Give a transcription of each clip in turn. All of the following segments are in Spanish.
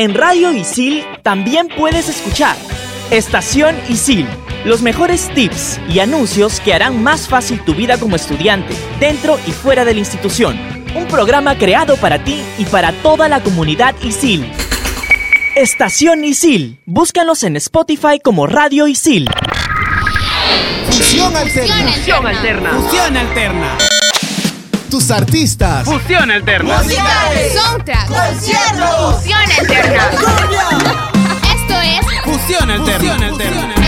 En Radio Isil también puedes escuchar Estación Isil, los mejores tips y anuncios que harán más fácil tu vida como estudiante, dentro y fuera de la institución. Un programa creado para ti y para toda la comunidad Isil. Estación Isil. Búscanos en Spotify como Radio Isil. Fusión alterna. Fusión alterna. Fusión alterna. Tus artistas. Fusión alterna. Musicales. Soundtrack. Conciertos. Fusión alterna. Esto es Fusión alterna. alterna.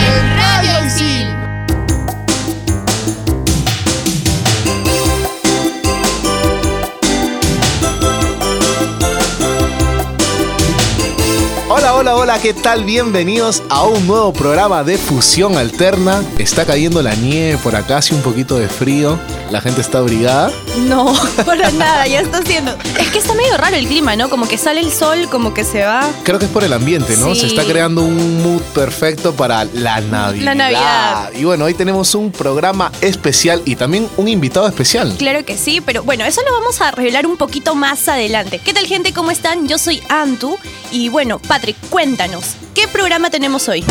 Hola, hola, hola, ¿qué tal? Bienvenidos a un nuevo programa de Fusión Alterna. Está cayendo la nieve por acá, hace un poquito de frío. La gente está abrigada. No, para nada, ya está haciendo. Es que está medio raro el clima, ¿no? Como que sale el sol, como que se va. Creo que es por el ambiente, ¿no? Sí. Se está creando un mood perfecto para la Navidad. La Navidad. Y bueno, hoy tenemos un programa especial y también un invitado especial. Claro que sí, pero bueno, eso lo vamos a revelar un poquito más adelante. ¿Qué tal, gente? ¿Cómo están? Yo soy Antu. Y bueno, Patrick, cuéntanos, ¿qué programa tenemos hoy?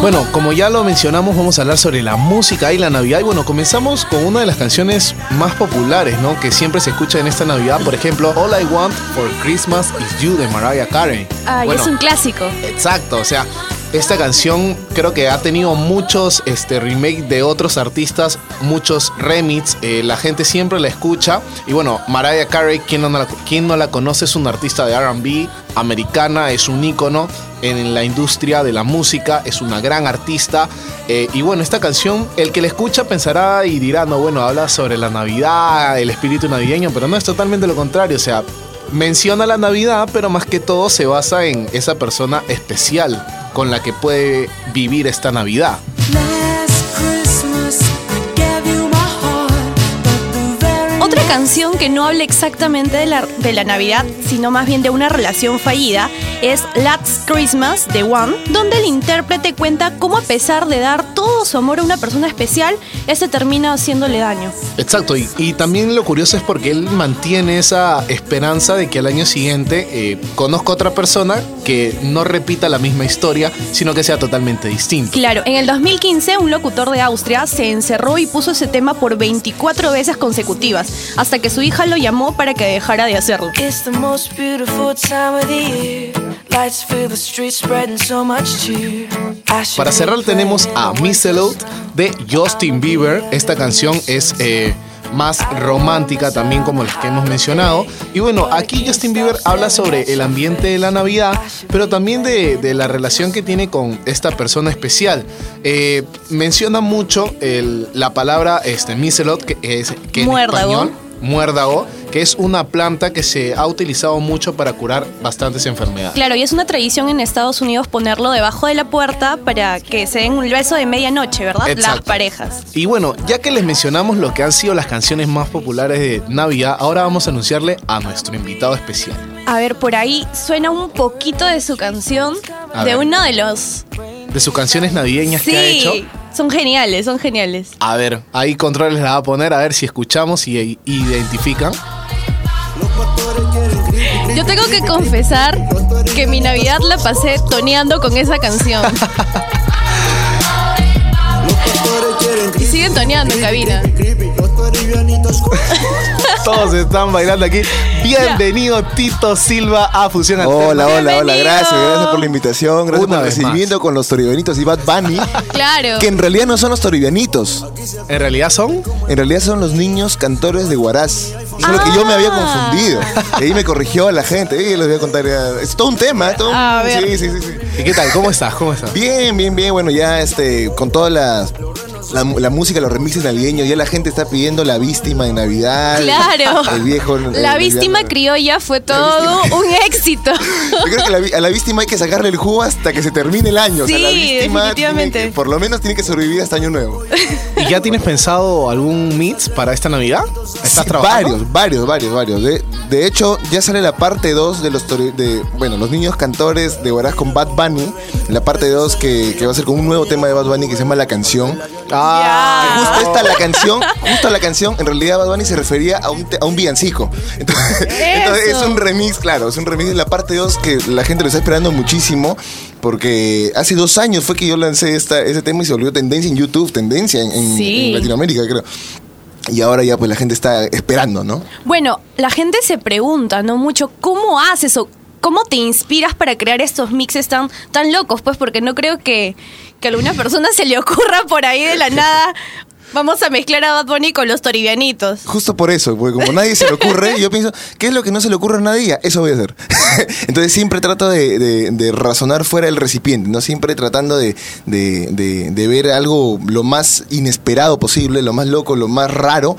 Bueno, como ya lo mencionamos, vamos a hablar sobre la música y la Navidad. Y bueno, comenzamos con una de las canciones más populares, ¿no? Que siempre se escucha en esta Navidad. Por ejemplo, All I Want for Christmas is You de Mariah Carey. Ay, Bueno, es un clásico. Exacto, o sea, esta canción creo que ha tenido muchos este, remakes de otros artistas, muchos remix, eh, la gente siempre la escucha. Y bueno, Mariah Carey, quien no la, no la conoce, es una artista de RB americana, es un ícono en la industria de la música, es una gran artista. eh, y bueno, esta canción, el que la escucha pensará y dirá, no, bueno, habla sobre la Navidad, el espíritu navideño, pero no es totalmente lo contrario, o sea, menciona la Navidad, pero más que todo se basa en esa persona especial con la que puede vivir esta Navidad. Otra canción que no habla exactamente de la, de la Navidad, sino más bien de una relación fallida, es Last Christmas de One, donde el intérprete cuenta cómo a pesar de dar todo su amor a una persona especial, este termina haciéndole daño. Exacto, y, y también lo curioso es porque él mantiene esa esperanza de que al año siguiente eh, conozca a otra persona que no repita la misma historia, sino que sea totalmente distinto. Claro, en el 2015 un locutor de Austria se encerró y puso ese tema por 24 veces consecutivas, hasta que su hija lo llamó para que dejara de hacerlo. It's the most beautiful time of the year. Lights fill the streets, spreading so much cheer. Para cerrar tenemos a Miss de Justin Bieber. Esta canción es eh, más romántica también como las que hemos mencionado. Y bueno, aquí Justin Bieber habla sobre el ambiente de la Navidad, pero también de, de la relación que tiene con esta persona especial. Eh, menciona mucho el- la palabra este, Miss Elode, que es que en Muérdago. español muérdago, que es una planta que se ha utilizado mucho para curar bastantes enfermedades. Claro, y es una tradición en Estados Unidos ponerlo debajo de la puerta para que se den un beso de medianoche, ¿verdad? Las parejas. Y bueno, ya que les mencionamos lo que han sido las canciones más populares de Navidad, ahora vamos a anunciarle a nuestro invitado especial. A ver, por ahí suena un poquito de su canción, A de ver. uno de los... De sus canciones navideñas que ha hecho. Son geniales, son geniales. A ver, ahí controles la va a poner, a ver si escuchamos y, y identifican. Yo tengo que confesar que mi Navidad la pasé toneando con esa canción. Y siguen toneando en cabina. Todos están bailando aquí. Bienvenido Tito Silva a Fusión Alterna. Hola, hola, hola, gracias, gracias por la invitación, gracias Una por el vez recibimiento con los toribianitos y Bad Bunny, Claro. que en realidad no son los toribianitos, En realidad son en realidad son los niños cantores de Huaraz. Solo que yo me había Ah. confundido. Y ahí me corrigió la gente. Y les voy a contar. ya. Es todo un tema, es todo un- A ver. Sí, sí, sí, sí. ¿Y qué tal? ¿Cómo estás? ¿Cómo estás? Bien, bien, bien. Bueno, ya este, con toda la, la, la música, los remixes navideños, ya la gente está pidiendo la víctima de Navidad. Claro. El viejo. el- La el- víctima criolla fue todo un éxito. Yo creo que la a la víctima hay que sacarle el jugo hasta que se termine el año. o sea, la Sí, víctima definitivamente. que- por lo menos tiene que sobrevivir hasta año nuevo. ¿Y ya tienes pensado algún mix para esta Navidad? ¿Estás Sí, trabajando? Varios, varios, varios, varios. De, de hecho, ya sale la parte 2 de los de, bueno, los niños cantores de Huaraz con Bad Bunny. La parte 2 que, que va a ser con un nuevo tema de Bad Bunny que se llama La Canción. Ah, Justo esta, la canción, justo la canción, en realidad Bad Bunny se refería a un, a un villancico. Entonces, entonces es un remix, claro, es un remix de la parte 2 que la gente lo está esperando muchísimo. Porque hace dos años fue que yo lancé esta, ese tema y se volvió tendencia en YouTube, tendencia en, en- Sí. en Latinoamérica, creo. Y ahora ya pues la gente está esperando, ¿no? Bueno, la gente se pregunta, ¿no? Mucho, ¿cómo haces o cómo te inspiras para crear estos mixes tan, tan locos? Pues porque no creo que, que a alguna persona se le ocurra por ahí de la nada. Vamos a mezclar a Bad Bunny con los toribianitos. Justo por eso, porque como nadie se le ocurre, yo pienso, ¿qué es lo que no se le ocurre a nadie? Eso voy a hacer. Entonces siempre trato de, de- de razonar fuera del recipiente, ¿no? Siempre tratando de, ver algo lo más inesperado posible, lo más loco, lo más raro.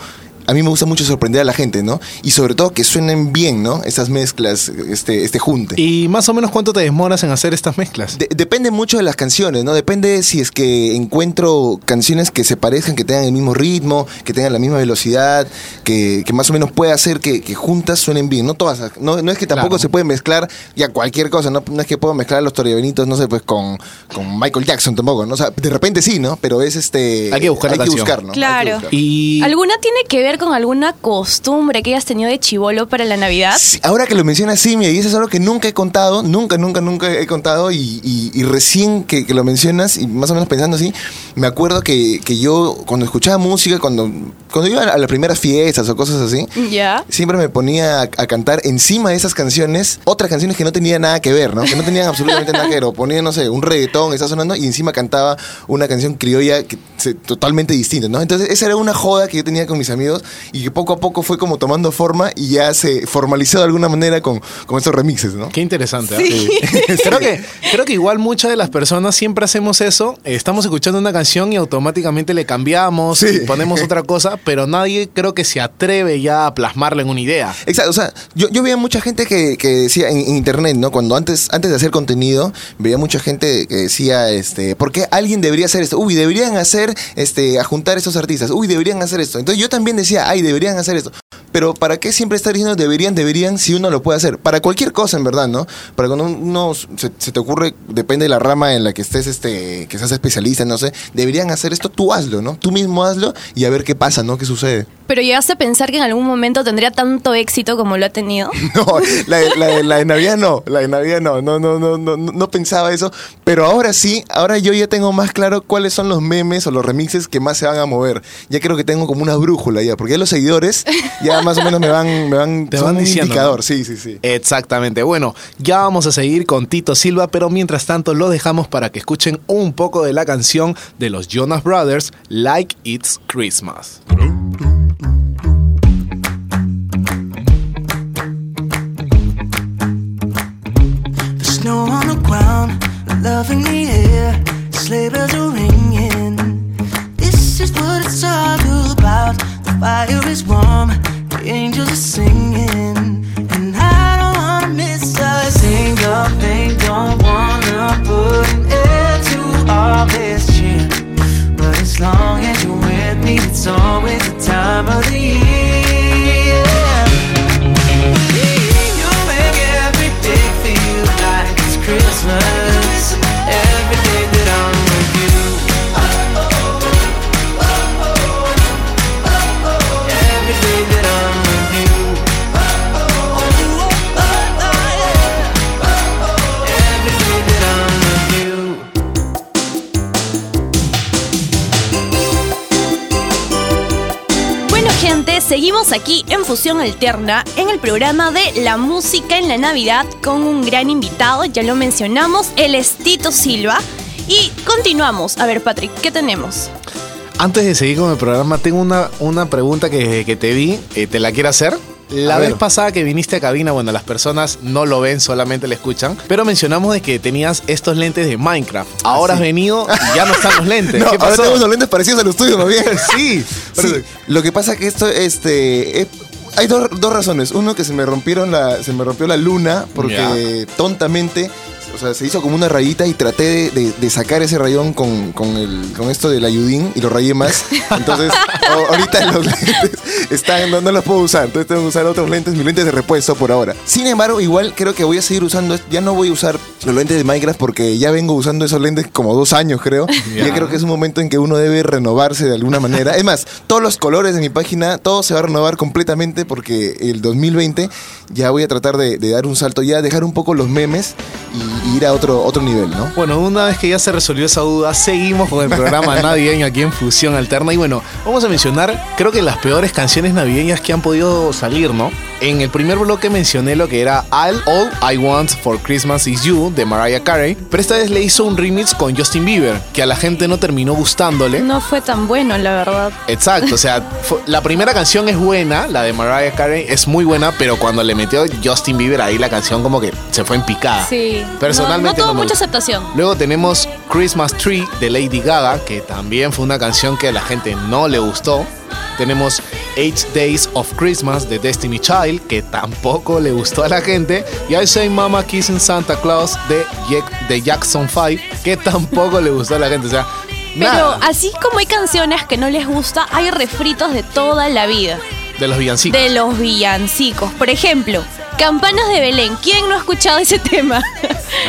A mí me gusta mucho sorprender a la gente, ¿no? Y sobre todo que suenen bien, ¿no? Esas mezclas, este, este junte. ¿Y más o menos cuánto te demoras en hacer estas mezclas? De- depende mucho de las canciones, ¿no? Depende si es que encuentro canciones que se parezcan, que tengan el mismo ritmo, que tengan la misma velocidad, que, que más o menos pueda hacer que, que juntas suenen bien. No todas, no, no es que tampoco Claro. se puede mezclar ya cualquier cosa, no, no es que puedo mezclar a los toribenitos, no sé, pues con, con Michael Jackson tampoco, ¿no? O sea, de repente sí, ¿no? Pero es este... Hay que buscar la Hay que buscar, ¿no? Hay que Claro. buscar. Y ¿Alguna tiene que ver con alguna costumbre que hayas tenido de chivolo para la Navidad? Ahora que lo mencionas, sí, mira, y eso es algo que nunca he contado, nunca, nunca, nunca he contado, y recién que, que lo mencionas, y más o menos pensando así, me acuerdo que, que yo cuando escuchaba música, cuando, cuando iba a las primeras fiestas o cosas así, Ya. siempre me ponía a, a cantar encima de esas canciones otras canciones que no tenían nada que ver, ¿no? Que no tenían absolutamente nada que ver. O ponía, no sé, un reggaetón, está sonando, y encima cantaba una canción criolla que, se- totalmente distinta, ¿no? Entonces, esa era una joda que yo tenía con mis amigos y que poco a poco fue como tomando forma y ya se formalizó de alguna manera con, con estos remixes, ¿no? Qué interesante. ¿eh? creo, que, creo que igual muchas de las personas siempre hacemos eso. Eh, Estamos escuchando una canción y automáticamente le cambiamos Sí. y ponemos otra cosa, pero nadie creo que se atreve ya a plasmarla en una idea. Exacto, o sea, yo, yo veía mucha gente que, que decía en, en internet, ¿no? Cuando antes, antes de hacer contenido, veía mucha gente que decía, este, ¿por qué alguien debería hacer esto? Uy, deberían hacer, este, a juntar estos artistas. Uy, deberían hacer esto. Entonces yo también decía, ay, deberían hacer esto. Pero ¿para qué siempre estar diciendo deberían, deberían si uno lo puede hacer? Para cualquier cosa, en verdad, ¿no? Para cuando uno se, se te ocurre, depende de la rama en la que estés, este, que seas especialista, no sé, deberían hacer esto, tú hazlo, ¿no? Tú mismo hazlo y a ver qué pasa, ¿no? ¿Qué sucede? Pero llegaste a pensar que en algún momento tendría tanto éxito como lo ha tenido. No, la, de- la la de Navidad no, la de Navidad no, no, no, no, no, no no pensaba eso, pero ahora sí, ahora yo ya tengo más claro cuáles son los memes o los remixes que más se van a mover. Ya creo que tengo como una brújula ya, porque ya los seguidores ya más o menos me van, me van, Te van un diciendo, indicador, ¿no? sí, sí, sí. Exactamente. Bueno, ya vamos a seguir con Tito Silva, pero mientras tanto lo dejamos para que escuchen un poco de la canción de los Jonas Brothers, Like It's Christmas. The snow on the ground, love in the air, sleigh bells are ringing. This is what it's all about. The fire is warm, the angels Alterna en el programa de La Música en la Navidad con un gran invitado, ya lo mencionamos, él es Tito Silva. Y continuamos. A ver, Patrick, ¿qué tenemos? Antes de seguir con el programa, tengo una, una pregunta que, que te vi, eh, te la quiero hacer. La A vez ver. pasada que viniste a cabina, bueno, las personas no lo ven, solamente lo escuchan, pero mencionamos de que tenías estos lentes de Minecraft. Ahora has venido y ya no están los lentes. No, ¿Qué ahora pasó? tengo unos lentes parecidos a los tuyos, más bien. sí, Sí, lo que pasa que esto, este, es- hay dos, dos razones. Uno que se me rompieron la, se me rompió la luna porque tontamente, o sea, se hizo como una rayita y traté de, de- de sacar ese rayón con, con, el, con esto del ayudín y lo rayé más. Entonces, ahorita los lentes están, no, no los puedo usar. Entonces tengo que usar otros lentes, mis lentes de repuesto por ahora. Sin embargo, igual creo que voy a seguir usando, ya no voy a usar los lentes de Minecraft porque ya vengo usando esos lentes como dos años, creo. Y ya creo que es un momento en que uno debe renovarse de alguna manera. Es más, todos los colores de mi página, todo se va a renovar completamente porque el 2020 ya voy a tratar de, de dar un salto ya, dejar un poco los memes y, y ir a otro, otro nivel, ¿no? Bueno, una vez que ya se resolvió esa duda, seguimos con el programa navideño aquí en Fusión Alterna. Y bueno, vamos a mencionar, creo que las peores canciones navideñas que han podido salir, ¿no? En el primer bloque mencioné lo que era All, All I Want for Christmas Is You de Mariah Carey, pero esta vez le hizo un remix con Justin Bieber, que a la gente no terminó gustándole. No fue tan bueno, la verdad. Exacto, o sea, fue- la primera canción es buena, la de Mariah Carey es muy buena, pero cuando le metió Justin Bieber ahí la canción como que se fue en picada. Sí. Personalmente No, no tuvo mucha aceptación. Luego tenemos Christmas Tree de Lady Gaga, que también fue una canción que a la gente no le gustó. Tenemos Eight Days of Christmas de Destiny Child, que tampoco le gustó a la gente. Y I Say Mama Kissing Santa Claus de, Jack- de Jackson 5, que tampoco le gustó a la gente. O sea, Pero nada así como hay canciones que no les gusta, hay refritos de toda la vida. De los villancicos. De los villancicos. Por ejemplo, Campanas de Belén. ¿Quién no ha escuchado ese tema?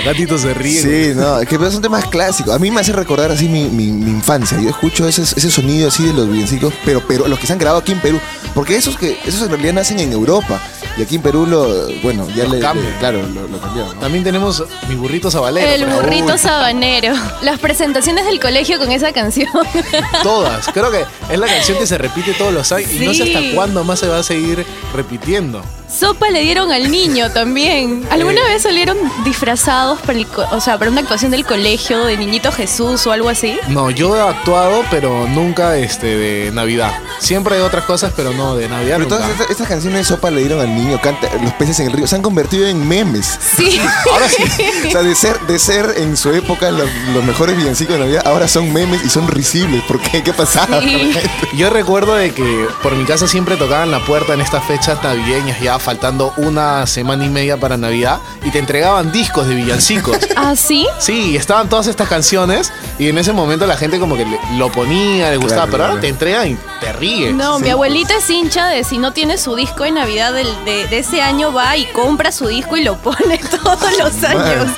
Acá Tito se ríe. Sí, no, es que son temas clásicos. A mí me hace recordar así mi, mi- mi infancia. Yo escucho ese, ese sonido así de los villancicos, pero, pero los que se han grabado aquí en Perú. Porque esos que esos en realidad nacen en Europa. Y aquí en Perú lo, bueno, ya Lo le, le- claro, lo, lo cambiaron. ¿no? También tenemos mi burrito sabalero. El burrito sabanero. Las presentaciones del colegio con esa canción. Todas. Creo que es la canción que se repite todos los años y no sé hasta cuándo más se va a seguir repitiendo. Sopa le dieron al niño también. ¿Alguna Eh. vez salieron disfrazados para, el co- o sea, para una actuación del colegio de Niñito Jesús o algo así? No, yo he actuado, pero nunca este de Navidad. Siempre hay otras cosas, pero no de Navidad. Pero nunca. todas estas, estas canciones de sopa le dieron al niño, canta los peces en el río, se han convertido en memes. Sí. Ahora sí. O sea, de ser, de ser en su época los, los mejores villancicos de Navidad, ahora son memes y son risibles. ¿Por qué? ¿Qué pasaba? Sí. Yo recuerdo de que por mi casa siempre tocaban la puerta en estas fechas navideñas, ya faltando una semana y media para Navidad, y te entregaban discos de villancicos. ¿Ah, sí? Sí, estaban todas estas canciones y en ese momento la gente como que le- lo ponía, le gustaba, Claro, pero ahora te entregan y te ríes. No, Sí. mi abuelita es hincha de si no tiene su disco de Navidad del- de, de ese año, va y compra su disco y lo pone todos los años.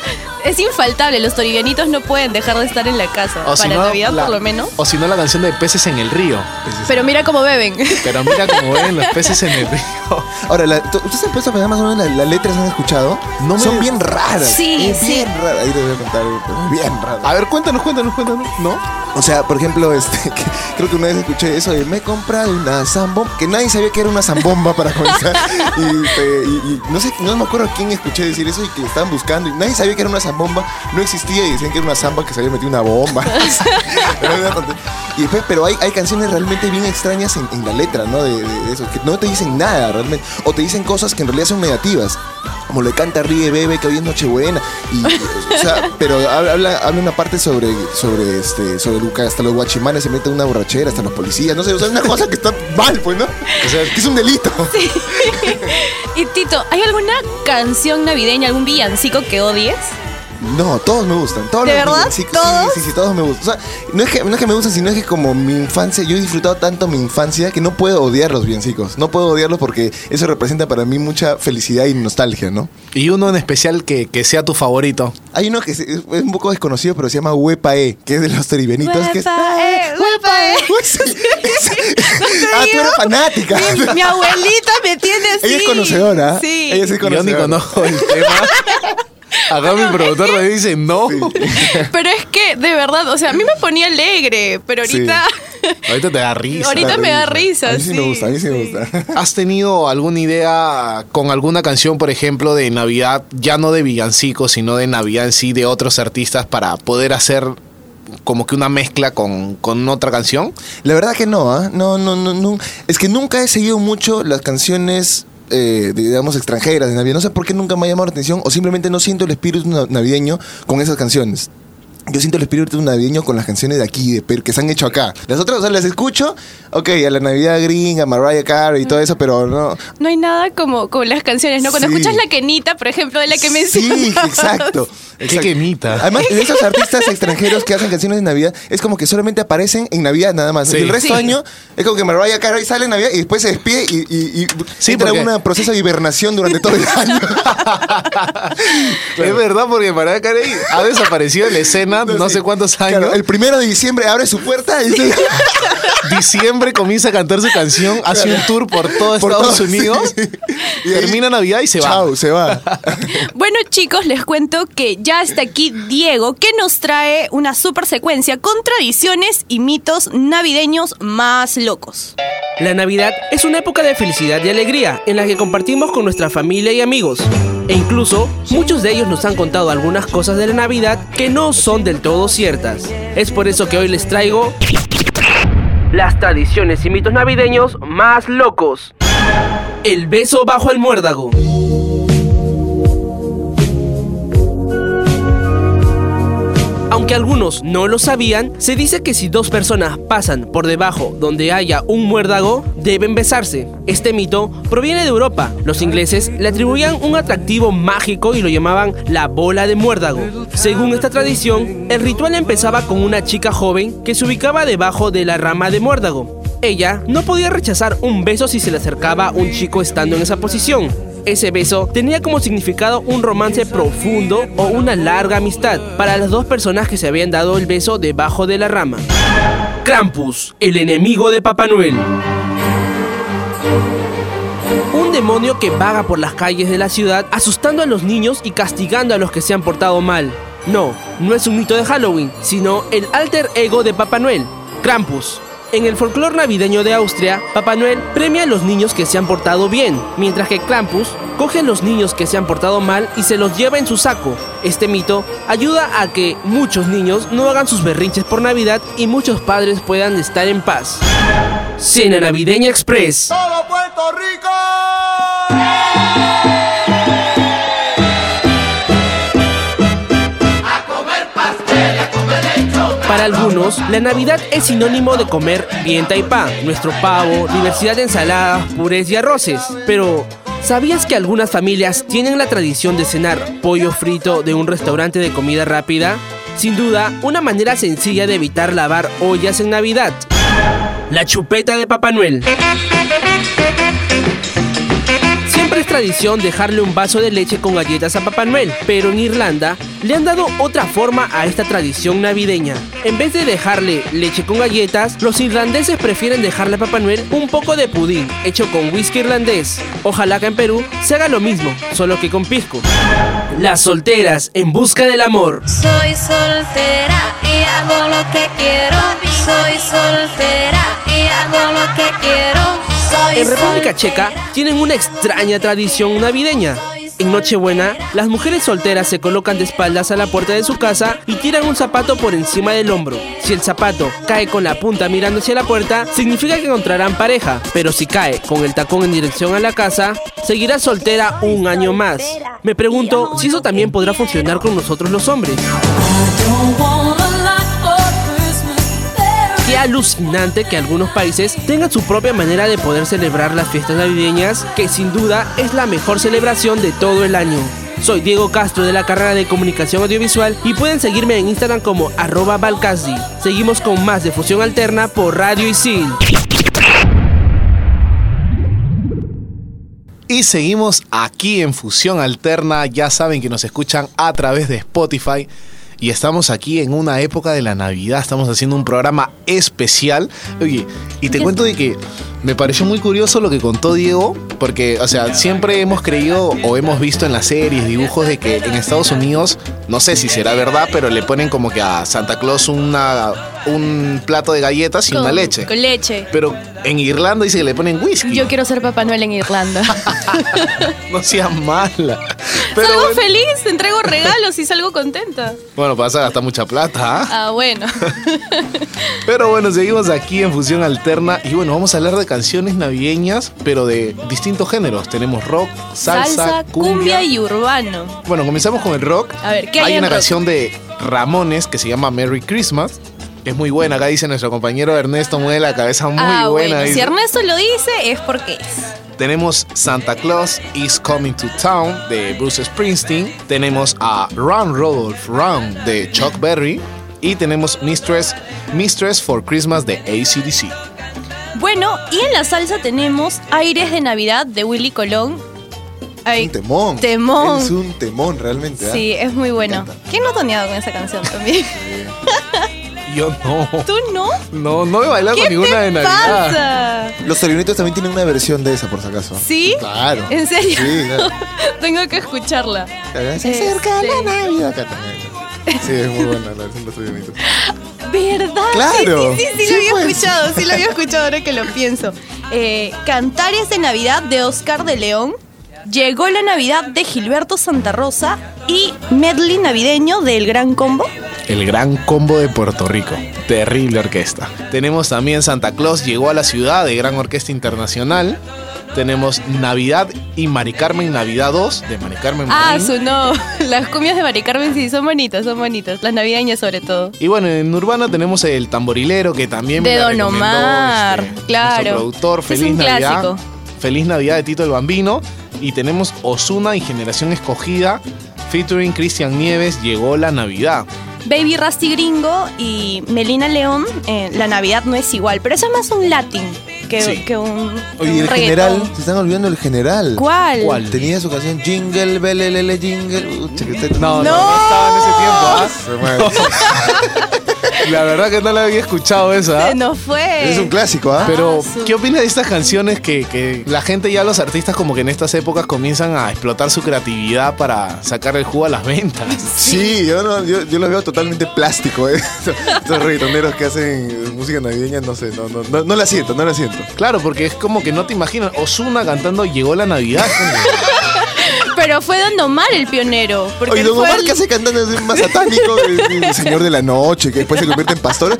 Es infaltable, los toriganitos no pueden dejar de estar en la casa. O si para no, Navidad, la- por lo menos. O si no, la canción de Peces en el Río. Pero mira cómo beben. Pero mira cómo ven los peces en el río. Ahora, la- ¿tú- ¿ustedes se han puesto a pensar más o menos las, las letras han escuchado? No me- Son bien raras. Sí, es sí. bien raras. Ahí te voy a contar, bien raras. A ver, cuéntanos, cuéntanos, cuéntanos. ¿No? O sea, por ejemplo, este, creo que una vez escuché eso de me he comprado una zambomba, que nadie sabía que era una zambomba para comenzar. y, este, y- no sé, no me acuerdo quién escuché decir eso y que estaban buscando y nadie sabía que era una zambomba, no existía y decían que era una zamba que se había metido una bomba. Y después, pero hay, hay canciones realmente bien extrañas en, en la letra, ¿no? De, de- eso, que no te dicen nada realmente, o te dicen cosas que en realidad son negativas. Como le canta Ríe Bebe, que hoy es Nochebuena. Y, o sea, pero habla, habla una parte sobre, sobre este, sobre Luca, hasta los guachimanes se meten una borrachera, hasta los policías, no sé, o sea, una cosa que está mal, pues, ¿no? O sea, que es un delito. y Tito, ¿hay alguna canción navideña, algún villancico que odies? No, todos me gustan. Todos ¿De los verdad? villancicos, ¿Todos? Sí, sí, sí, todos me gustan. O sea, no es, que, no es que me gustan, sino es que como mi infancia, yo he disfrutado tanto mi infancia que no puedo odiar los villancicos. No puedo odiarlos porque eso representa para mí mucha felicidad y nostalgia, ¿no? Y uno en especial que, que sea tu favorito. Hay uno que es es un poco desconocido, pero se llama Huepa E, que es de los Toribenitos. que es- Huepa E, Huepa E. Pues, esa- ah, tú eres fanática. Mi, mi abuelita me tiene así. Ella es conocedora. Sí. Ella sí es Yo ni conocedora. conozco el tema. Acá mi productor me dice no. Pero es que, de verdad, o sea, a mí me ponía alegre, pero ahorita. Ahorita te da risa. Ahorita me da risa, A mí sí, me gusta, a mí sí, me gusta. ¿Has tenido alguna idea con alguna canción, por ejemplo, de Navidad, ya no de villancicos, sino de Navidad en sí, de otros artistas para poder hacer como que una mezcla con, con otra canción? La verdad que no, ¿ah? No, no, no, no. Es que nunca he seguido mucho las canciones, eh, digamos, extranjeras de Navidad. No sé por qué nunca me ha llamado la atención o simplemente no siento el espíritu na- navideño con esas canciones. Yo siento el espíritu navideño con las canciones de aquí, de Perú, que se han hecho acá. Las otras, o sea, las escucho, ok, a la Navidad gringa, Mariah Carey y todo eso, pero no. No hay nada como con las canciones, ¿no? Cuando Sí. escuchas la quenita, por ejemplo, de la que Sí, mencionas. exacto. Qué quemita. Además, de esos artistas extranjeros que hacen canciones de Navidad, es como que solamente aparecen en Navidad nada más. Sí. El resto Sí. del año es como que Mariah Carey sale en Navidad y después se despide y, y, y Sí, entra porque- en un proceso de hibernación durante todo el año. Es verdad, porque Mariah Carey ha desaparecido de la escena no sé cuántos años. Claro, el primero de diciembre abre su puerta y Diciembre comienza a cantar su canción, hace un tour por todo Por Estados todo, Unidos, sí, sí. Y ahí- termina Navidad y se va. Chao, se va. Bueno chicos, les cuento que ya está aquí Diego, que nos trae una super secuencia con tradiciones y mitos navideños más locos. La Navidad es una época de felicidad y alegría en la que compartimos con nuestra familia y amigos. E incluso muchos de ellos nos han contado algunas cosas de la Navidad que no son del todo ciertas. Es por eso que hoy les traigo las tradiciones y mitos navideños más locos. El beso bajo el muérdago. Aunque algunos no lo sabían, se dice que si dos personas pasan por debajo donde haya un muérdago, deben besarse. Este mito proviene de Europa. Los ingleses le atribuían un atractivo mágico y lo llamaban la bola de muérdago. Según esta tradición, el ritual empezaba con una chica joven que se ubicaba debajo de la rama de muérdago. Ella no podía rechazar un beso si se le acercaba un chico estando en esa posición. Ese beso tenía como significado un romance profundo o una larga amistad para las dos personas que se habían dado el beso debajo de la rama. Krampus, el enemigo de Papá Noel. Un demonio que vaga por las calles de la ciudad asustando a los niños y castigando a los que se han portado mal. No, no es un mito de Halloween, sino el alter ego de Papá Noel, Krampus. En el folclore navideño de Austria, Papá Noel premia a los niños que se han portado bien, mientras que Krampus coge a los niños que se han portado mal y se los lleva en su saco. Este mito ayuda a que muchos niños no hagan sus berrinches por Navidad y muchos padres puedan estar en paz. Cena Navideña Express. Para la Navidad es sinónimo de comer bien taipá, nuestro pavo, diversidad de ensaladas, purés y arroces. Pero, ¿sabías que algunas familias tienen la tradición de cenar pollo frito de un restaurante de comida rápida? Sin duda, una manera sencilla de evitar lavar ollas en Navidad. La chupeta de Papá Noel. Siempre es tradición dejarle un vaso de leche con galletas a Papá Noel, pero en Irlanda le han dado otra forma a esta tradición navideña. En vez de dejarle leche con galletas, los irlandeses prefieren dejarle a Papá Noel un poco de pudín hecho con whisky irlandés. Ojalá que en Perú se haga lo mismo, solo que con pisco. Las solteras en busca del amor. Soy soltera y hago lo que quiero. Soy soltera y hago lo que quiero. En República Checa tienen una extraña tradición navideña. En Nochebuena, las mujeres solteras se colocan de espaldas a la puerta de su casa y tiran un zapato por encima del hombro. Si el zapato cae con la punta mirando hacia la puerta, significa que encontrarán pareja, pero si cae con el tacón en dirección a la casa, seguirá soltera un año más. Me pregunto si eso también podrá funcionar con nosotros los hombres. Qué alucinante que algunos países tengan su propia manera de poder celebrar las fiestas navideñas, que sin duda es la mejor celebración de todo el año. Soy Diego Castro de la carrera de Comunicación Audiovisual y pueden seguirme en Instagram como arroba Balcasdi. Seguimos con más de Fusión Alterna por Radio Isil. Y seguimos aquí en Fusión Alterna. Ya saben que nos escuchan a través de Spotify. Y estamos aquí en una época de la Navidad. Estamos haciendo un programa especial. Oye, y te cuento de que me pareció muy curioso lo que contó Diego. Porque, o sea, siempre hemos creído o hemos visto en las series, dibujos de que en Estados Unidos, no sé si será verdad, pero le ponen como que a Santa Claus una, un plato de galletas y una leche. Con leche. Pero en Irlanda dice que le ponen whisky. Yo quiero ser Papá Noel en Irlanda. No seas mala. Pero salgo bueno, feliz, entrego regalos y salgo contenta. bueno, vas a gastar mucha plata, ¿ah? Ah, bueno. Pero bueno, seguimos aquí en Fusión Alterna y bueno, vamos a hablar de canciones navideñas, pero de distintos géneros. Tenemos rock, salsa, cumbia. y urbano. Bueno, comenzamos con el rock. A ver, ¿qué hay Hay una rock? canción de Ramones que se llama Merry Christmas. Es muy buena, acá dice nuestro compañero Ernesto mueve la cabeza muy ah, buena. bueno. Si. Ernesto lo dice, es porque es. Tenemos Santa Claus is Coming to Town de Bruce Springsteen. Tenemos a Run Rodolph Run de Chuck Berry. Y tenemos Mistress, Mistress for Christmas de ACDC. Bueno, y en la salsa tenemos Aires de Navidad de Willy Colón. Ay, Un temón. Temón. Es un temón realmente. ¿ah? Sí, es muy bueno. ¿Quién no ha toneado con esa canción también? Yo no. ¿Tú no? No, no he bailado ¿Qué con ninguna te de Navidad. pasa? Los Torionitos también tienen una versión de esa, por si acaso. ¿Sí? Claro. ¿En serio? Sí, claro. Tengo que escucharla. Se acerca Este. la Navidad. Acá también. Sí, es muy buena la versión de los Torionitos. ¿Verdad? Claro. Sí, sí, sí, sí, Sí, lo había pues. escuchado, sí lo había escuchado ahora que lo pienso. Eh, Cantares de Navidad de Oscar de León. Llegó la Navidad de Gilberto Santa Rosa y Medley navideño del Gran Combo. El gran combo de Puerto Rico. Terrible orquesta. Tenemos también Santa Claus llegó a la ciudad de Gran Orquesta Internacional. Tenemos Navidad y Mari Carmen Navidad 2 de Mari Carmen Ah, su no. Las cumbias de Mari Carmen sí son bonitas, son bonitas. Las navideñas sobre todo. Y bueno, en Urbana tenemos el tamborilero que también me De la Don Omar, este, claro. productor. Es Feliz un Navidad. clásico. Feliz Navidad de Tito el Bambino. Y tenemos Osuna y Generación Escogida featuring Cristian Nieves. Llegó la Navidad. Baby Rusty Gringo y Melina León, eh, la Navidad no es igual, pero eso es más un latín que, Sí. que un. Oye, un el reggaetón. general, se están olvidando el general. ¿Cuál? ¿Cuál? Tenía su canción Jingle, Belelele, Jingle. Ucha, que No, no, No. no estaba en ese tiempo. ¿ah? Se. La verdad que no la había escuchado esa. Se nos fue. Es un clásico, ¿ah? Pero, Ah, ¿qué opinas de estas canciones que, que la gente ya, los artistas, como que en estas épocas comienzan a explotar su creatividad para sacar el jugo a las ventas? Sí, yo, no, yo, yo los veo totalmente plástico, ¿eh? Estos reggaetoneros que hacen música navideña, no sé, no, no, no, no la siento, no la siento. Claro, porque es como que no te imaginas. Osuna cantando Llegó la Navidad. Pero fue Don Omar el pionero. Porque Oye, él Don fue Omar el- que hace cantando es más satánico, el, el señor de la noche, que después se convierte en pastor.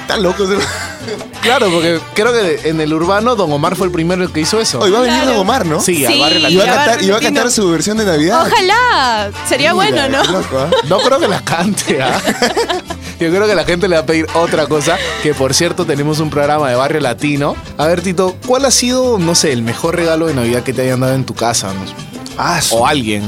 Están locos. ¿eh? Claro, porque creo que en el urbano Don Omar fue el primero que hizo eso. Hoy va a venir Claro. Don Omar, ¿no? Sí, al Sí. barrio Y va, latino. a cantar, y va a cantar su versión de Navidad. Ojalá. Sería Mira, bueno, ¿no? loco, ¿ah? No creo que la cante, ¿ah? Yo creo que la gente le va a pedir otra cosa. Que por cierto, tenemos un programa de barrio latino. A ver, Tito, ¿cuál ha sido, no sé, el mejor regalo de Navidad que te hayan dado en tu casa? no? Ah, O alguien.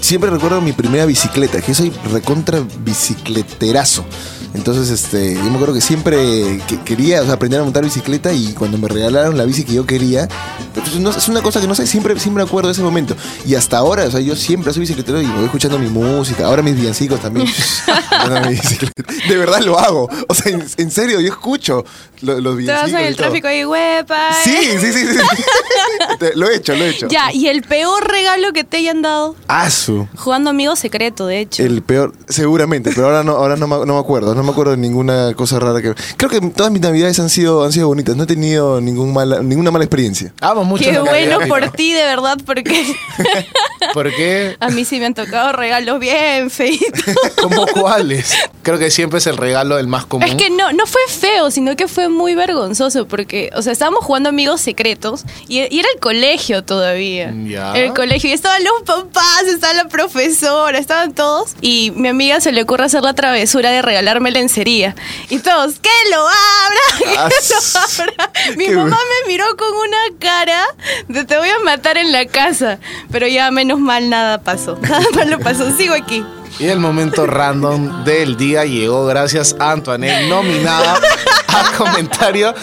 Siempre recuerdo mi primera bicicleta, que soy recontra bicicleterazo. Entonces, este, yo me acuerdo que siempre que- quería o sea, aprender a montar bicicleta y cuando me regalaron la bici que yo quería, pues, no- es una cosa que no sé, siempre, siempre me acuerdo de ese momento. Y hasta ahora, o sea, yo siempre soy bicicletero y me voy escuchando mi música. Ahora mis villancicos también. De verdad lo hago. O sea, en, en serio, yo escucho lo- los Te villancicos. vas en el todo. tráfico ahí, huepa. Sí, sí, sí, sí. Lo he hecho, lo he hecho. Ya, y el peor regalo que te hayan dado. Asu. Jugando amigo secreto, de hecho. El peor, seguramente, pero ahora no, ahora no, me, no me acuerdo, no me acuerdo de ninguna cosa rara que. Creo que todas mis navidades han sido, han sido bonitas, no he tenido ningún mala, ninguna mala experiencia. Amo mucho Qué bueno por ti, de verdad, porque Porque, a mí sí me han tocado regalos bien feitos. ¿cómo cuáles? Creo que siempre es el regalo el más común. Es que no, no fue feo, sino que fue muy vergonzoso porque, o sea, estábamos jugando amigos secretos y, y era el colegio todavía. Ya. El colegio. Y estaban los papás, estaba la profesora, estaban todos. Y mi amiga se le ocurre hacer la travesura de regalarme lencería. Y todos, ¡que lo abra! Ah, ¡Que lo abra! Mi mamá me miró con una cara de te voy a matar en la casa. Pero ya menos mal nada pasó. Nada malo pasó. Sigo aquí. Y el momento random del día llegó gracias a Antoinette, nominada al comentario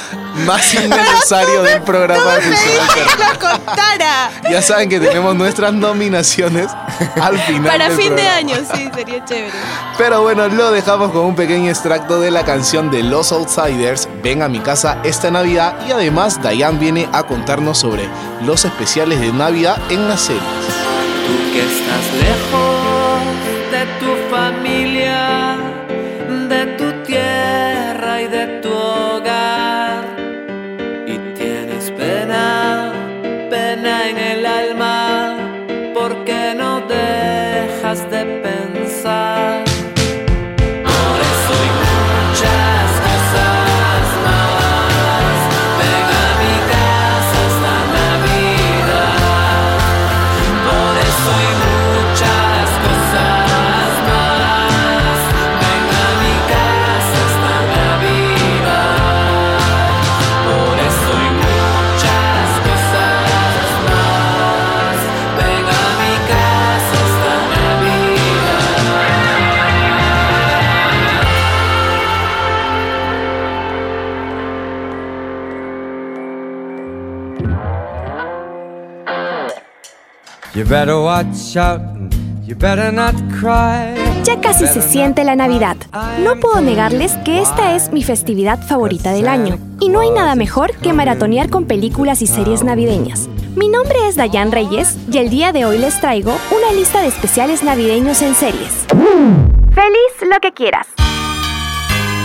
más innecesario del programa de Fusión que Alterna. lo contara! Ya saben que tenemos nuestras nominaciones al final. Para del fin de año, sí, sería chévere. Pero bueno, lo dejamos con un pequeño extracto de la canción de Los Outsiders, Ven a mi casa esta Navidad. Y además, Dayan viene a contarnos sobre los especiales de Navidad en las series. Tú que estás lejos You better watch out. You better not cry. Ya casi se siente la Navidad. No puedo negarles que esta es mi festividad favorita del año. Y no hay nada mejor que maratonear con películas y series navideñas. Mi nombre es Dayan Reyes y el día de hoy les traigo una lista de especiales navideños en series. ¡Feliz lo que quieras!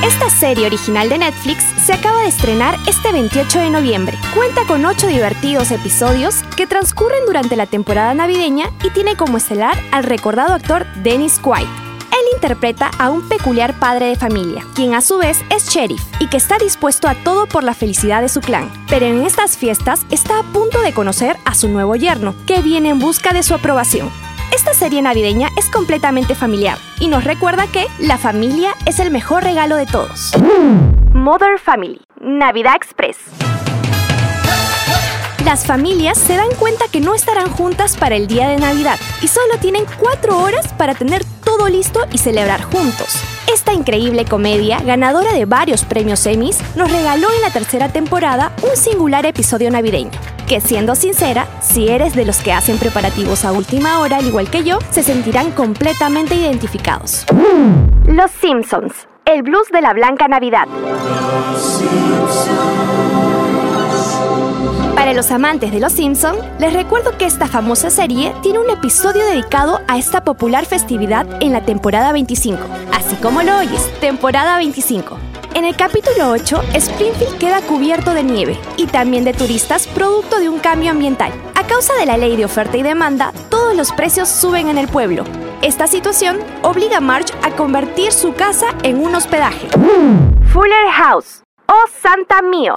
Esta serie original de Netflix se acaba de estrenar este 28 de noviembre. Cuenta con 8 divertidos episodios que transcurren durante la temporada navideña y tiene como estelar al recordado actor Dennis Quaid. Él interpreta a un peculiar padre de familia, quien a su vez es sheriff y que está dispuesto a todo por la felicidad de su clan. Pero en estas fiestas está a punto de conocer a su nuevo yerno, que viene en busca de su aprobación. Esta serie navideña es completamente familiar y nos recuerda que la familia es el mejor regalo de todos. Mother Family, Navidad Express. Las familias se dan cuenta que no estarán juntas para el día de Navidad y solo tienen cuatro horas para tener todo listo y celebrar juntos. Esta increíble comedia, ganadora de varios premios Emmys, nos regaló en la tercera temporada un singular episodio navideño. Que siendo sincera, si eres de los que hacen preparativos a última hora, al igual que yo, se sentirán completamente identificados. Los Simpsons, el blues de la blanca Navidad. Para los amantes de Los Simpson, les recuerdo que esta famosa serie tiene un episodio dedicado a esta popular festividad en la temporada 25, así como lo oyes, temporada 25. En el capítulo 8, Springfield queda cubierto de nieve y también de turistas producto de un cambio ambiental. A causa de la ley de oferta y demanda, todos los precios suben en el pueblo. Esta situación obliga a Marge a convertir su casa en un hospedaje. Fuller House. ¡Oh, Santa mío!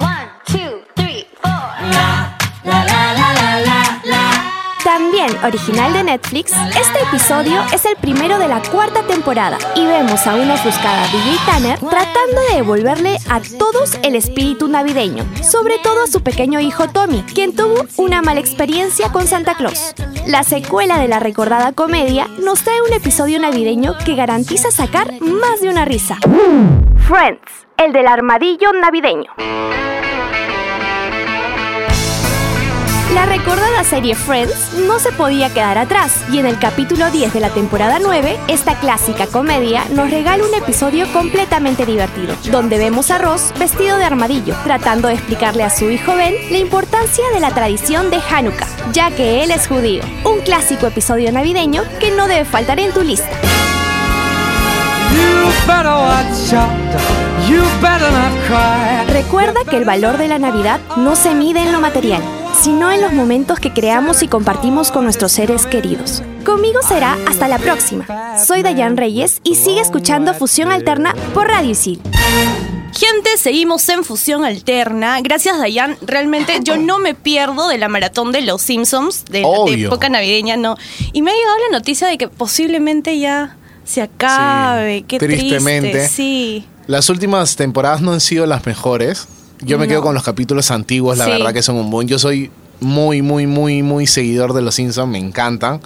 También original de Netflix, este episodio es el primero de la cuarta temporada y vemos a una ofuscada DJ Tanner tratando de devolverle a todos el espíritu navideño, sobre todo a su pequeño hijo Tommy, quien tuvo una mala experiencia con Santa Claus. La secuela de la recordada comedia nos trae un episodio navideño que garantiza sacar más de una risa. Friends, el del armadillo navideño. La recordada serie Friends no se podía quedar atrás y en el capítulo 10 de la temporada 9, esta clásica comedia nos regala un episodio completamente divertido, donde vemos a Ross vestido de armadillo, tratando de explicarle a su hijo Ben la importancia de la tradición de Hanukkah, ya que él es judío. Un clásico episodio navideño que no debe faltar en tu lista. Recuerda que el valor de la Navidad no se mide en lo material, sino en los momentos que creamos y compartimos con nuestros seres queridos. Conmigo será hasta la próxima. Soy Dayan Reyes y sigue escuchando Fusión Alterna por Radio Isil. Gente, seguimos en Fusión Alterna. Gracias, Dayan. Realmente yo no me pierdo de la maratón de Los Simpsons, de la Obvio. época navideña, no. Y me ha llegado la noticia de que posiblemente ya se acabe. Sí, Qué tristemente. triste. Sí. Las últimas temporadas no han sido las mejores. Yo me No. quedo con los capítulos antiguos, la Sí. verdad que son un buen. Yo soy muy, muy, muy, muy seguidor de los Simpsons, me encantan.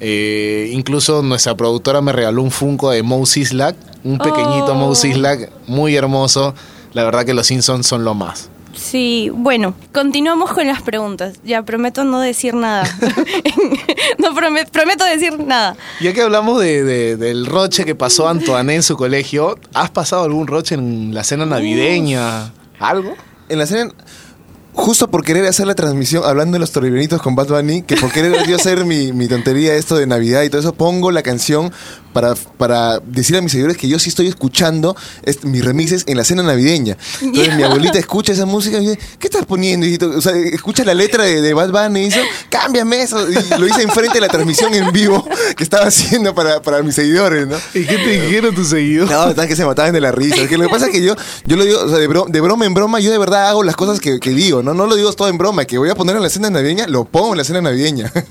Eh, incluso nuestra productora me regaló un Funko de Moe Sislak, un pequeñito Oh. Moe Sislak, muy hermoso. La verdad que los Simpsons son lo más. Sí, bueno, continuamos con las preguntas. Ya prometo no decir nada. no prometo, prometo decir nada. Ya que hablamos de, de- del roche que pasó Antoine en su colegio, ¿has pasado algún roche en la cena navideña? ¿Algo? En la serie, justo por querer hacer la transmisión, hablando de los toribenitos con Bad Bunny, que por querer yo hacer mi, mi tontería esto de Navidad y todo eso, pongo la canción para, para decir a mis seguidores que yo sí estoy escuchando est- mis remixes en la cena navideña. Entonces mi abuelita escucha esa música y dice, ¿qué estás poniendo, hijito? O sea, escucha la letra de, de Bad Bunny y dice, cámbiame eso. Y lo hice enfrente de la transmisión en vivo que estaba haciendo para, para mis seguidores, ¿no? ¿Y qué te dijeron tus seguidores? No, están que se mataban de la risa. Que lo que pasa es que yo, yo lo digo, o sea, de, bro- de broma en broma, yo de verdad hago las cosas que, que digo, ¿no? No lo digo todo en broma, que voy a poner en la cena navideña, lo pongo en la cena navideña.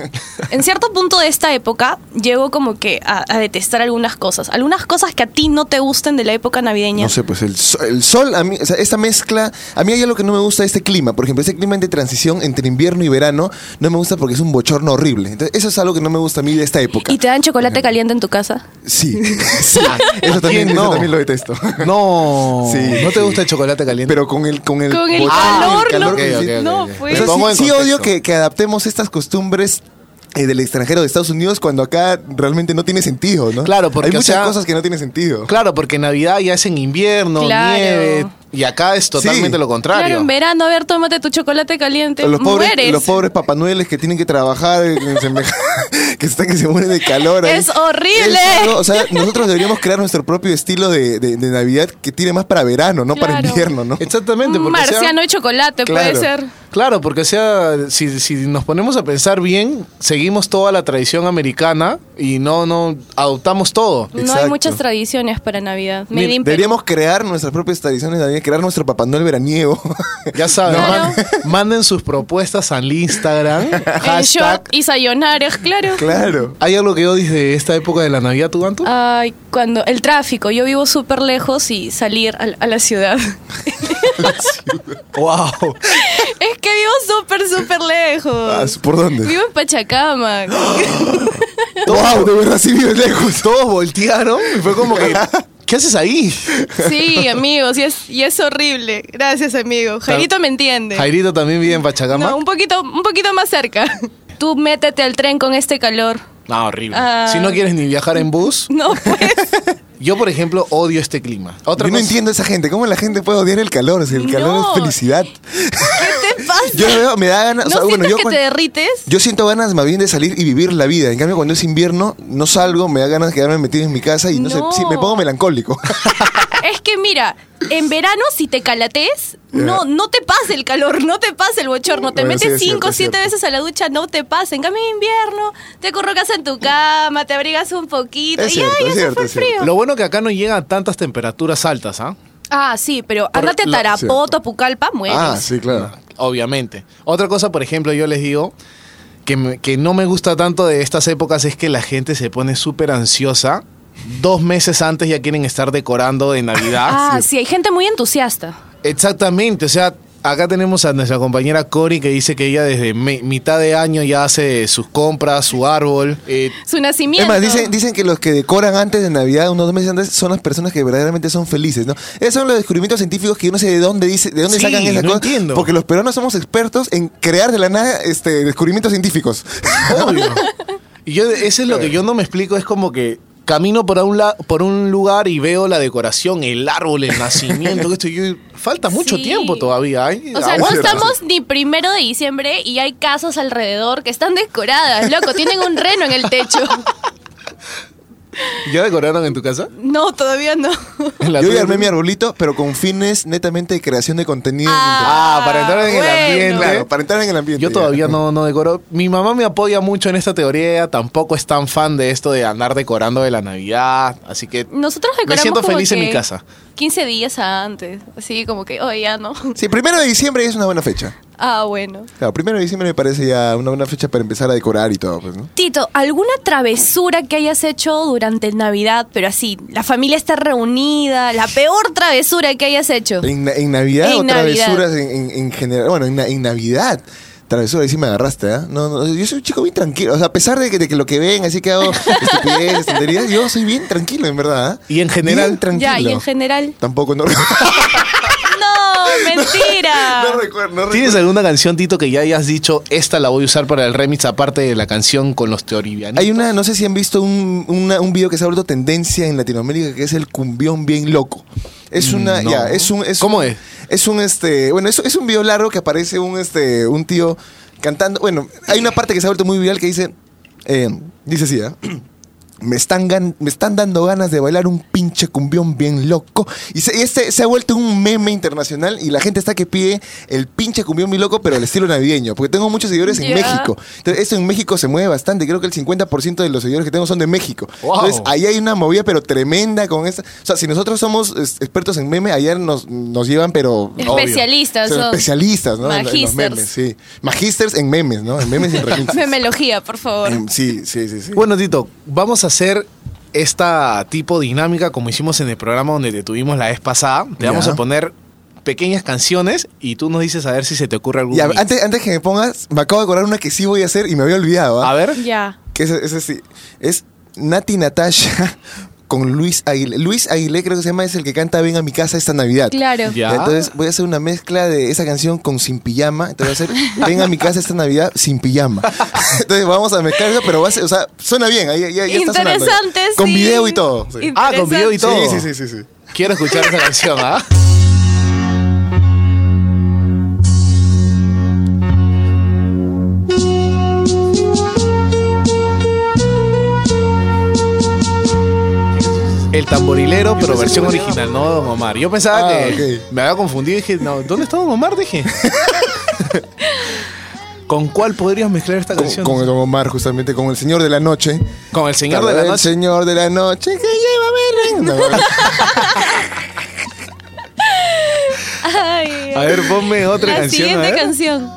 En cierto punto de esta época, llego como que a, a detestar algunas cosas. Algunas cosas que a ti no te gusten de la época navideña. No sé, pues el sol, el sol a mí, o sea, esta mezcla, a mí hay algo que no me gusta de este clima. Por ejemplo, este clima de transición entre invierno y verano, no me gusta porque es un bochorno horrible. Entonces, eso es algo que no me gusta a mí de esta época. ¿Y te dan chocolate caliente en tu casa? Sí, sí. Eso también, ¿Quién eso no? también lo detesto. No, Sí, ¿no te gusta el chocolate caliente? Pero con el, con el, Con el bochorno, calor, el calor no, No, pues. O sea, sí, sí odio que, que adaptemos estas costumbres eh, del extranjero de Estados Unidos cuando acá realmente no tiene sentido, ¿no? Claro, porque, Hay o muchas sea- cosas que no tienen sentido. Claro, porque Navidad ya es en invierno, Claro. nieve, y acá es totalmente lo contrario. Claro, en verano, a ver, tómate tu chocolate caliente. Los pobres, Mueres. los pobres papanueles que tienen que trabajar, eh, que están que se mueren de calor. ahí. Es horrible. O sea, nosotros deberíamos crear nuestro propio estilo de, de- de Navidad que tiene más para verano, no para Claro. invierno, ¿no? Exactamente, Un porque sea- marciano y chocolate Claro. puede ser. Claro, porque sea, si, si nos ponemos a pensar bien, seguimos toda la tradición americana y no, no adoptamos todo. No hay Exacto. muchas tradiciones para Navidad. Mira. Deberíamos crear nuestras propias tradiciones de Navidad, crear nuestro Papá Noel veraniego. Ya saben, Claro. man- manden sus propuestas al Instagram. En hashtag. short y sayonares, claro. claro. ¿Hay algo que odies de esta época de la Navidad, tú, Anto? Ay, cuando el tráfico, yo vivo súper lejos y salir a, a la ciudad. ¡Wow! es que vivo súper, súper Ah, lejos. ¿Por dónde? Vivo en Pachacama. wow, de verdad sí vives lejos. Todos voltearon y fue como que. ¿Qué haces ahí? Sí, amigos, y es, y es horrible. Gracias, amigo. Jairito me entiende. Jairito también vive en Pachacama. No, un poquito, un poquito más cerca. Tú métete al tren con este calor. No, horrible. Ah. Si no quieres ni viajar en bus, No, pues. yo, por ejemplo, odio este clima. Otra Yo no cosa- entiendo a esa gente. ¿Cómo la gente puede odiar el calor? Si el calor No. es felicidad. Yo veo, me da ganas. ¿No o sea, bueno, sientes yo que te derrites? Yo siento ganas más bien de salir y vivir la vida. En cambio, cuando es invierno, no salgo, me da ganas de quedarme metido en mi casa y no, No. sé, sí, me pongo melancólico. Es que mira, en verano si te calates, no, no te pasa el calor, no te pasa el bochorno. Te Bueno, metes cinco o siete veces a la ducha, no te pasa. En cambio en invierno, te acurrucas en tu cama, te abrigas un poquito Es y cierto, ay, es ya se cierto, fue es frío. Lo bueno que acá no llegan a tantas temperaturas altas, ¿ah? Ah, sí, pero Por- ándate a Tarapoto, Pucallpa, mueres. ah, sí, claro. Obviamente. Otra cosa, por ejemplo, yo les digo que, me- que no me gusta tanto de estas épocas es que la gente se pone súper ansiosa. Dos meses antes ya quieren estar decorando de Navidad. Ah, sí, hay gente muy entusiasta. Exactamente, o sea, acá tenemos a nuestra compañera Cori que dice que ella desde me- mitad de año ya hace sus compras, su árbol. eh, Su nacimiento. Es más, dicen, dicen que los que decoran antes de Navidad, unos dos meses antes, son las personas que verdaderamente son felices, ¿no? Esos son los descubrimientos científicos que yo no sé de dónde dice, de dónde Sí, sacan esas no cosas. entiendo. Porque los peruanos somos expertos en crear de la nada este, descubrimientos científicos. obvio. y yo, eso es lo que yo no me explico, es como que camino por un, la- por un lugar y veo la decoración, el árbol, el nacimiento, esto, yo- falta mucho Sí. tiempo todavía. ¿eh? O sea, no estamos ni primero de diciembre y hay casas alrededor que están decoradas, loco. Tienen un reno en el techo. ¿Ya decoraron en tu casa? No, todavía no. ¿En la yo ya armé mi arbolito, pero con fines netamente de creación de contenido. en Ah, para entrar en el ambiente. Claro, para entrar en el ambiente. Yo ya. todavía no, no decoro. Mi mamá me apoya mucho en esta teoría. Tampoco es tan fan de esto de andar decorando de la Navidad. Así que Nosotros me decoramos siento como feliz en que mi casa. 15 días antes. Así como que, oh, ya no. Sí, primero de diciembre es una buena fecha. Ah, bueno. Claro, primero de diciembre me parece ya una buena fecha para empezar a decorar y todo, pues, ¿no? Tito, ¿alguna travesura que hayas hecho durante Navidad? Pero así, la familia está reunida. La peor travesura que hayas hecho. En, en Navidad En o Navidad. travesuras en, en- en general. Bueno, en, na- en Navidad. Travesura, ahí sí me agarraste, ¿ah? No, no, yo soy un chico bien tranquilo. O sea, a pesar de que, de que lo que ven, así que hago estupideces, tonterías, yo soy bien tranquilo, en verdad. ¿ah? Y en general- Bien tranquilo. Ya, y en general. Tampoco, no, ¡No! ¡Mentira! no recuerdo. No ¿Tienes recuerdo. alguna canción, Tito, que ya hayas dicho, esta la voy a usar para el remix, aparte de la canción con los teoribianos? Hay una, no sé si han visto un, una- un video que se ha vuelto tendencia en Latinoamérica que es el cumbión bien loco. Es una, No. ya, es un, es ¿Cómo un- es? Es un, este, bueno, es, es un video largo que aparece un, este, un tío cantando. Bueno, hay una parte que se ha vuelto muy viral que dice, eh, dice así, ¿ah? Me están, gan- me están dando ganas de bailar un pinche cumbión bien loco. Y se, y este se ha vuelto un meme internacional y la gente está que pide el pinche cumbión bien loco, pero al estilo navideño. Porque tengo muchos seguidores en. México. Entonces, esto en México se mueve bastante. Creo que el 50% de los seguidores que tengo son de México. Wow. Entonces, ahí hay una movida, pero tremenda con esta. O sea, si nosotros somos expertos en meme, ayer nos, nos llevan, pero. Especialistas especialistas, ¿no? En- En, los Magisters. memes, sí. Magisters en memes, ¿no? En memes y en. Memelogía, por favor. Sí, sí, sí, sí. Bueno, Tito, vamos a hacer esta tipo dinámica como hicimos en el programa donde te tuvimos la vez pasada. Te Ya. vamos a poner pequeñas canciones y tú nos dices a ver si se te ocurre mix. antes, antes que me pongas, me acabo de acordar una que sí voy a hacer y me había olvidado. ¿ah? A ver. Ya. Que es, es así. Es Nati Natasha con Luis Aguilé. Luis Aguilé creo que se llama, es el que canta Ven a mi casa esta Navidad. Claro. Ya. Entonces voy a hacer una mezcla de esa canción con Sin Pijama. Entonces voy a hacer Ven a mi casa esta Navidad sin pijama. Entonces vamos a mezclar eso, pero va a ser, o sea, suena bien. Ahí, ya, ya está sonando. Interesante, Con sí. video y todo. sí. Ah, con video y todo. Sí, sí, sí, sí, sí. Quiero escuchar esa canción, ¿ah? El tamborilero, pero versión original, no Don Omar. Yo pensaba Ah, que me había confundido y dije, no, ¿dónde está Don Omar? Dije. ¿Con cuál podrías mezclar esta Con, canción? con Don Omar, justamente, con el Señor de la Noche. Con el Señor de la el Noche. Señor de la Noche que lleva reino. Ay, A ver, ponme otra la canción. a siguiente ver. canción.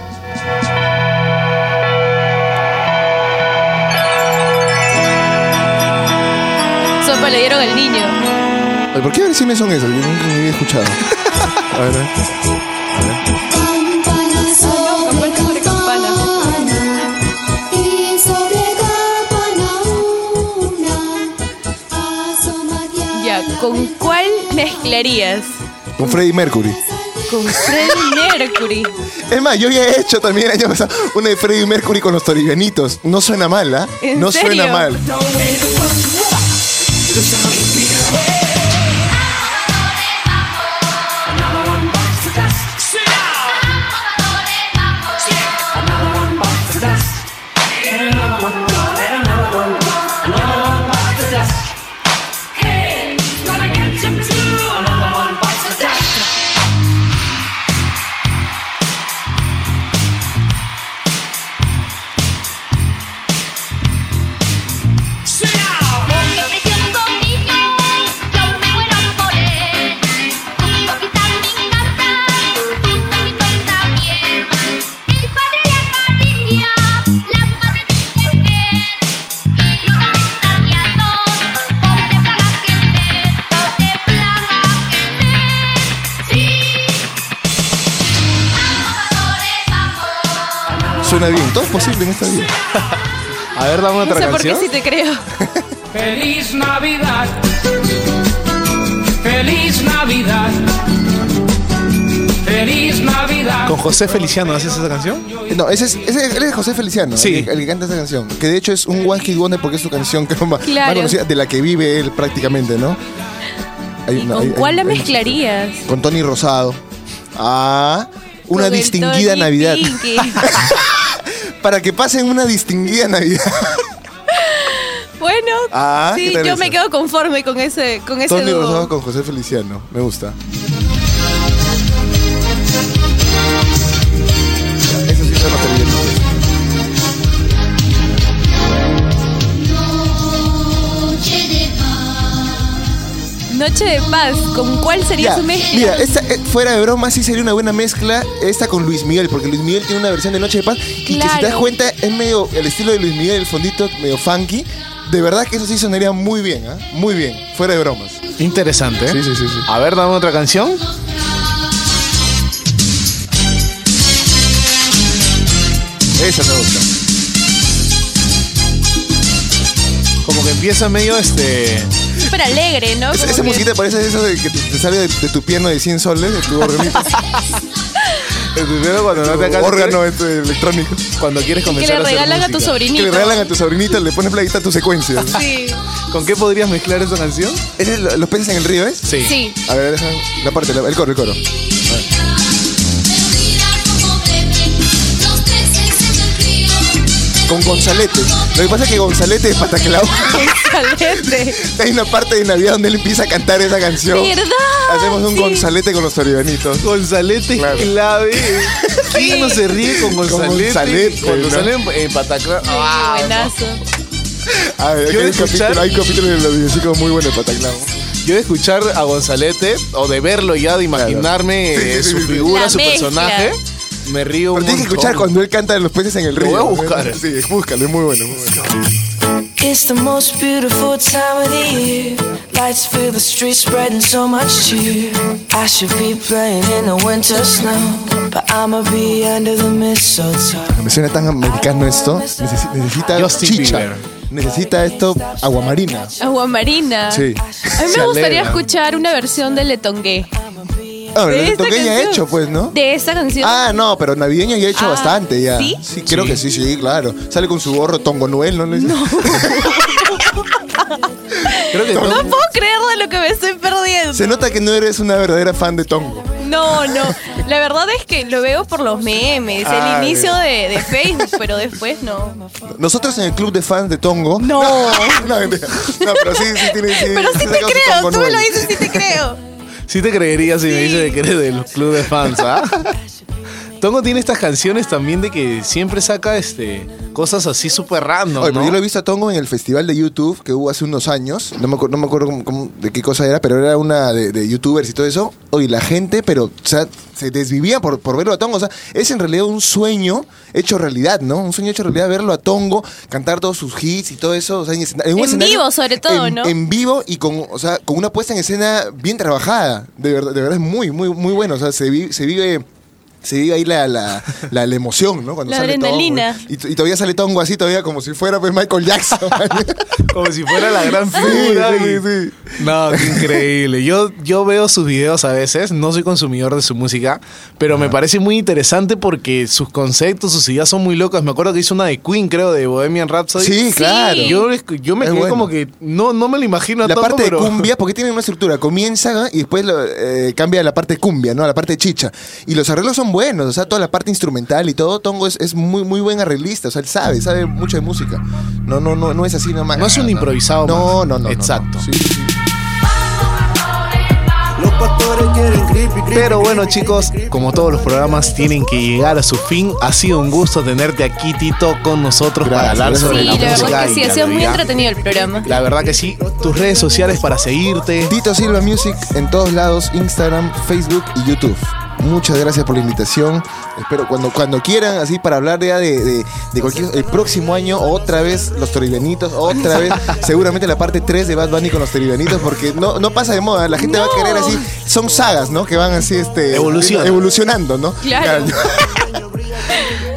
Le dieron al niño. Ay, ¿Por qué versiones son esas? Yo nunca ni había escuchado. A ver, campana una Ya, ¿con cuál mezclarías? Con Freddie Mercury. Con Freddie Mercury. Es más, yo ya he hecho también el año pasado una de Freddie Mercury con los toribianitos. No suena mal, ¿ah? ¿En No serio? suena mal. Porque posible en esta vida. A ver, dame No otra sé por qué canción. sí te creo. Feliz Navidad. Feliz Navidad. Feliz Navidad. Con José Feliciano, ¿haces esa canción? No, ese es, ese, él es José Feliciano, Sí. el, que- el que canta esa canción. Que de hecho es un One Hit Wonder porque es su canción creo, más, más conocida, de la que vive él prácticamente, ¿no? Hay ¿Y una- con hay- cuál la hay- hay- mezclarías? Con Tony Rosado. Ah, una distinguida Tony Navidad. Para que pasen una distinguida Navidad. Bueno, Ah, ¿qué sí, yo me quedo conforme con ese, con ese Tony. Rosado con José Feliciano. Me gusta. Eso sí son Noche de paz, ¿con cuál sería Ya, su mezcla? Mira, esta, eh, fuera de broma, sí sería una buena mezcla esta con Luis Miguel, porque Luis Miguel tiene una versión de Noche de Paz y que si te das Claro. cuenta es medio el estilo de Luis Miguel, el fondito medio funky. De verdad que eso sí sonaría muy bien, ¿ah? Muy bien, fuera de bromas. Interesante. ¿eh? Sí, sí, sí, sí. A ver, dame otra canción. Esa me gusta. Como que empieza medio este. Súper alegre, ¿no? Esa, Como esa que- musiquita parece eso de que te, te sale de, de tu pierna de 100 soles, de tu organito. El primero cuando no te tu alcanza- órgano este, electrónico. Cuando quieres que comenzar le a hacer regalan a tu música. Que sobrinito. le regalan a tu sobrinita, le pones playita a tu secuencia. Sí. ¿Con qué podrías mezclar esa canción? ¿Ese es los peces en el río, es? Sí. Sí. A ver, la parte, la- el coro, el coro. Con Gonzalete. Lo que pasa es que Gonzalete es Pataclao. Excelente. Hay una parte de Navidad donde él empieza a cantar esa canción. ¿Verdad? Hacemos un Sí. Gonzalete con los toribanitos. Gonzalete es Claro. clave. ¿Quién no se ríe con Gonzalete? Gonzalete, Cuando ¿no? sale en, en Pataclán. Ah, Buenazo. A ver, Yo hay, un capítulo, escuchar- hay un capítulo de los villancicos muy bueno de Pataclao. Yo de escuchar a Gonzalete, o de verlo ya, de imaginarme Sí, sí, eh, sí, su sí, sí. figura, su mezcla. personaje, me río un Pero tienes que montón. escuchar cuando él canta Los peces en el Lo río. voy a buscar. Sí, búscalo, es muy bueno. Muy bueno. It's the most beautiful time of the year. Lights fill the streets, spreading so much cheer. I should be playing in the winter snow, but I'ma be under the mistletoe. Me suena tan americano esto. Necesi- necesita Justin chicha. Bieber. necesita esto agua marina. Agua marina. Sí. A mí me gustaría escuchar una versión de Letongué. Ah, De esta ya canción. hecho, pues, ¿no? De esa canción. Ah, no, pero navideño ya he hecho Ah, bastante ya. ¿sí? creo que sí, sí, claro. Sale con su gorro Tongo Noel, ¿no? No. Creo que No puedo creer de lo que me estoy perdiendo. Se nota que no eres una verdadera fan de Tongo. No, no. La verdad es que lo veo por los memes, el inicio de, de Facebook, pero después no. Nosotros en el club de fans de Tongo. No. no. No, pero sí, sí tiene. Sí, Pero sí te creo, tú me lo dices, sí te creo. Sí te creería si me dices que eres del club de fans, ¿ah? Tongo tiene estas canciones también de que siempre saca este cosas así súper random, Oye, pero ¿no? yo lo he visto a Tongo en el festival de YouTube que hubo hace unos años. No me, acu- no me acuerdo cómo- cómo- de qué cosa era, pero era una de, de youtubers y todo eso. Oye, la gente, pero, o sea, se desvivía por, por verlo a Tongo. O sea, es en realidad un sueño hecho realidad, ¿no? Un sueño hecho realidad, verlo a Tongo, cantar todos sus hits y todo eso. O sea, en, escena- un En escenario- vivo, sobre todo, en- ¿no? En vivo y con, o sea, con una puesta en escena bien trabajada. De verdad, de verdad es muy, muy, muy bueno. O sea, se, vi- se vive. Se vive ahí la, la, la, la emoción, ¿no? Cuando La sale Tongo. adrenalina. Y, y todavía sale Tongo así, todavía como si fuera pues, Michael Jackson. Como si fuera la gran figura. Sí, y- sí, No, qué increíble. Yo, yo veo sus videos a veces, no soy consumidor de su música, pero me parece muy interesante porque sus conceptos, sus ideas son muy locas. Me acuerdo que hizo una de Queen, creo, de Bohemian Rhapsody. Sí, claro. Yo, yo me Es quedé bueno. como que no, no me lo imagino la parte pero- de cumbia, porque tiene una estructura, comienza ¿no? y después lo, eh, cambia a la parte de cumbia, ¿no? A la parte de chicha. Y los arreglos son buenos, o sea, toda la parte instrumental y todo, Tongo es, es muy, muy buen arreglista, o sea, él sabe, sabe mucho de música. No, no, no, no es así nomás. No es un improvisado No, no, no, no. Exacto. no. Sí, sí. Los pastores quieren creepy, creepy, Pero bueno chicos, como todos los programas tienen que llegar a su fin, ha sido un gusto tenerte aquí Tito con nosotros para hablar sobre Sí, la, la música que sí, ha sido muy entretenido el programa. La verdad que sí, tus redes sociales para seguirte. Tito Silva Music en todos lados, Instagram, Facebook y YouTube. Muchas gracias por la invitación. Espero cuando, cuando quieran, así para hablar ya de, de, de cualquier. El próximo año, otra vez los Toribenitos, otra vez. seguramente la parte 3 de Bad Bunny con los Toribenitos, porque no, no pasa de moda. La gente va a querer así. Son sagas, ¿no? Que van así este, Evolucionan. evolucionando, ¿no? Claro.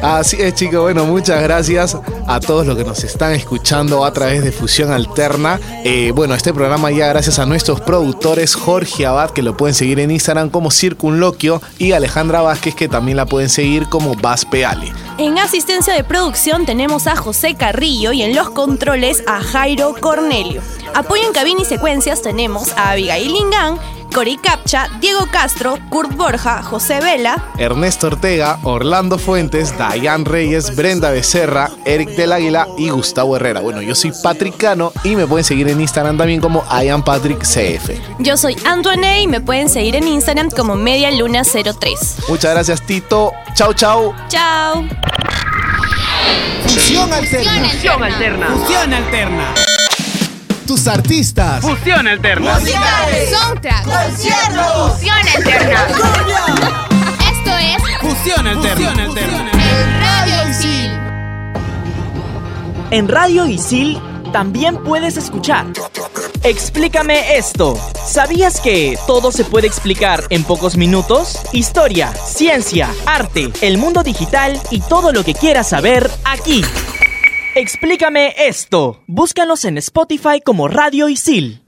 Así es chicos, bueno, muchas gracias a todos los que nos están escuchando a través de Fusión Alterna. Eh, bueno, este programa ya gracias a nuestros productores Jorge Abad, que lo pueden seguir en Instagram como Circunloquio, y Alejandra Vázquez, que también la pueden seguir como Vaz Peale. En asistencia de producción tenemos a José Carrillo y en los controles a Jairo Cornelio. Apoyo en cabina y secuencias tenemos a Abigail Lingán, Cori Capcha, Diego Castro, Kurt Borja, José Vela, Ernesto Ortega, Orlando Fuentes, Dayan Reyes, Brenda Becerra, Eric del Águila y Gustavo Herrera. Bueno, yo soy Patrick Cano y me pueden seguir en Instagram también como IamPatrickCF. yo soy Antoine y me pueden seguir en Instagram como Media Luna 03. Muchas gracias Tito. Chau, chau. Chao. Fusión alterna. Fusión alterna. Fusión alterna. Tus artistas. Fusión alterna. Soundtrack. Fusión alterna. Esto es Fusión alterna. Radio Isil. En Radio Isil también puedes escuchar. Explícame esto. ¿Sabías que todo se puede explicar en pocos minutos? Historia, ciencia, arte, el mundo digital y todo lo que quieras saber aquí. Explícame esto. Búscanos en Spotify como Radio Isil.